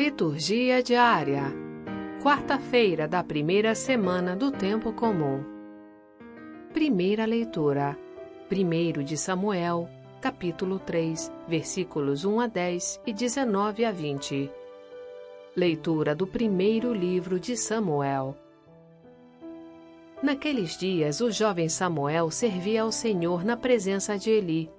Liturgia diária. Quarta-feira da primeira semana do tempo comum. Primeira leitura. Primeiro de Samuel, capítulo 3, versículos 1 a 10 e 19 a 20. Leitura do primeiro livro de Samuel. Naqueles dias, o jovem Samuel servia ao Senhor na presença de Eli.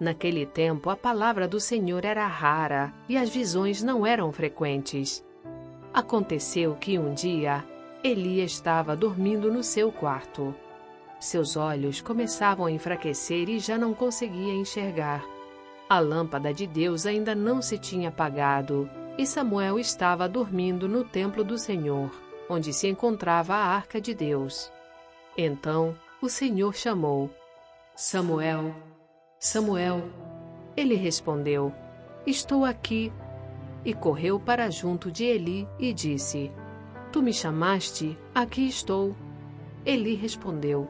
Naquele tempo, a palavra do Senhor era rara e as visões não eram frequentes. Aconteceu que um dia, Eli estava dormindo no seu quarto. Seus olhos começavam a enfraquecer e já não conseguia enxergar. A lâmpada de Deus ainda não se tinha apagado e Samuel estava dormindo no templo do Senhor, onde se encontrava a arca de Deus. Então o Senhor chamou: Samuel, Samuel. Ele respondeu: Estou aqui. E correu para junto de Eli e disse: Tu me chamaste? Aqui estou. Eli respondeu: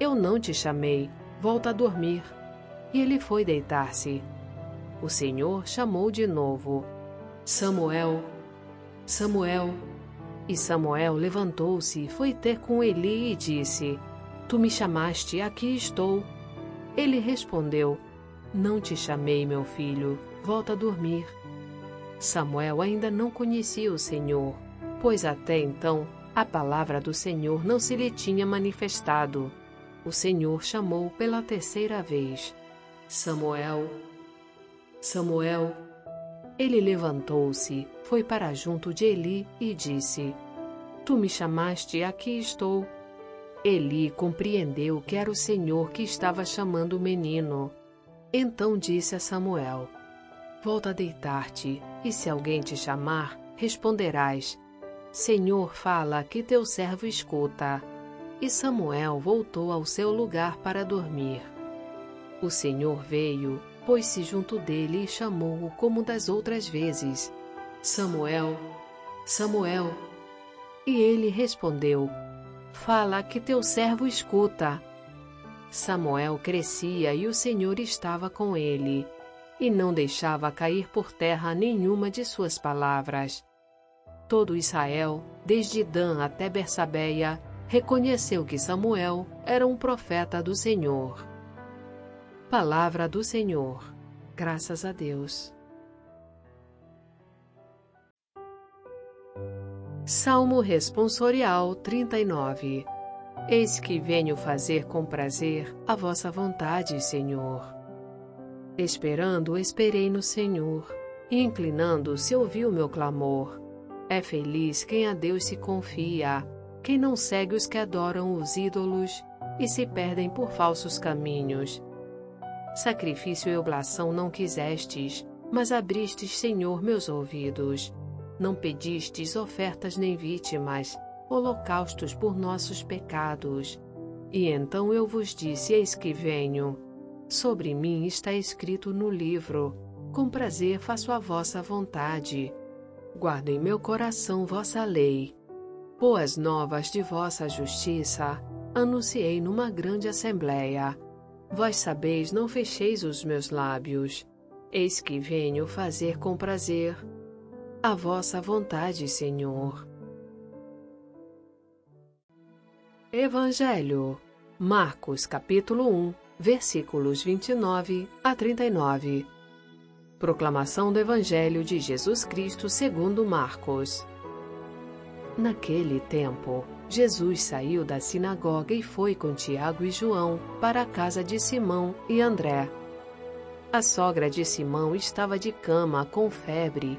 Eu não te chamei. Volta a dormir. E ele foi deitar-se. O Senhor chamou de novo: Samuel, Samuel. E Samuel levantou-se, foi ter com Eli e disse: Tu me chamaste, aqui estou. Ele respondeu: Não te chamei, meu filho, volta a dormir. Samuel ainda não conhecia o Senhor, pois até então a palavra do Senhor não se lhe tinha manifestado. O Senhor chamou pela terceira vez: Samuel, Samuel. Ele levantou-se, foi para junto de Eli e disse: Tu me chamaste, aqui estou. Eli compreendeu que era o Senhor que estava chamando o menino. Então disse a Samuel: Volta a deitar-te, e se alguém te chamar, responderás: Senhor, fala, que teu servo escuta. E Samuel voltou ao seu lugar para dormir. O Senhor veio pôs-se junto dele e chamou-o como das outras vezes: Samuel, Samuel. E ele respondeu: Fala que teu servo escuta. Samuel crescia e o Senhor estava com ele, e não deixava cair por terra nenhuma de suas palavras. Todo Israel, desde Dan até Bersabeia, reconheceu que Samuel era um profeta do Senhor. Palavra do Senhor. Graças a Deus. Salmo Responsorial 39 Eis que venho fazer com prazer a vossa vontade, Senhor. Esperando, esperei no Senhor, e inclinando-se ouviu meu clamor. É feliz quem a Deus se confia, quem não segue os que adoram os ídolos e se perdem por falsos caminhos Sacrifício e oblação não quisestes, mas abristes, Senhor, meus ouvidos. Não pedistes ofertas nem vítimas, holocaustos por nossos pecados. E então eu vos disse: Eis que venho. Sobre mim está escrito no livro: Com prazer faço a vossa vontade. Guardo em meu coração vossa lei. Boas novas de vossa justiça anunciei numa grande assembleia. Vós sabeis, não fecheis os meus lábios. Eis que venho fazer com prazer a vossa vontade, Senhor. Evangelho, Marcos capítulo 1, versículos 29 a 39. Proclamação do Evangelho de Jesus Cristo segundo Marcos. Naquele tempo, Jesus saiu da sinagoga e foi com Tiago e João para a casa de Simão e André. A sogra de Simão estava de cama com febre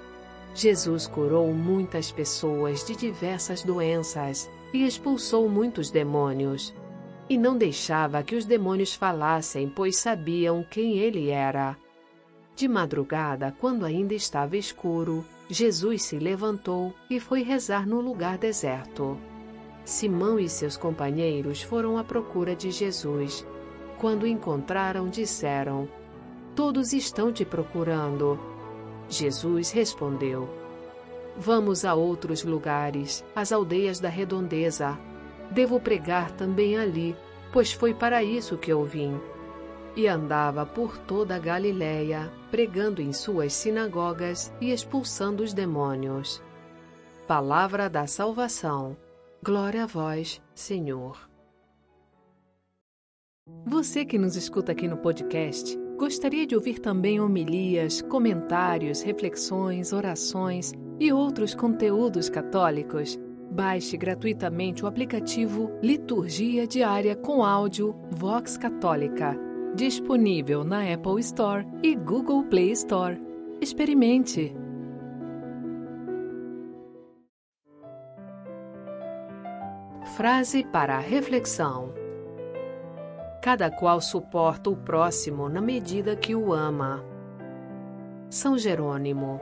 Jesus curou muitas pessoas de diversas doenças e expulsou muitos demônios. E não deixava que os demônios falassem, pois sabiam quem ele era. De madrugada, quando ainda estava escuro, Jesus se levantou e foi rezar no lugar deserto. Simão e seus companheiros foram à procura de Jesus. Quando o encontraram, disseram: Todos estão te procurando. Jesus respondeu: Vamos a outros lugares, às aldeias da redondeza. Devo pregar também ali, pois foi para isso que eu vim. E andava por toda a Galiléia, pregando em suas sinagogas e expulsando os demônios. Palavra da salvação. Glória a vós, Senhor. Você que nos escuta aqui no podcast, gostaria de ouvir também homilias, comentários, reflexões, orações e outros conteúdos católicos? Baixe gratuitamente o aplicativo Liturgia Diária com áudio Vox Católica, disponível na Apple Store e Google Play Store. Experimente! Frase para reflexão: Cada qual suporta o próximo na medida que o ama. São Jerônimo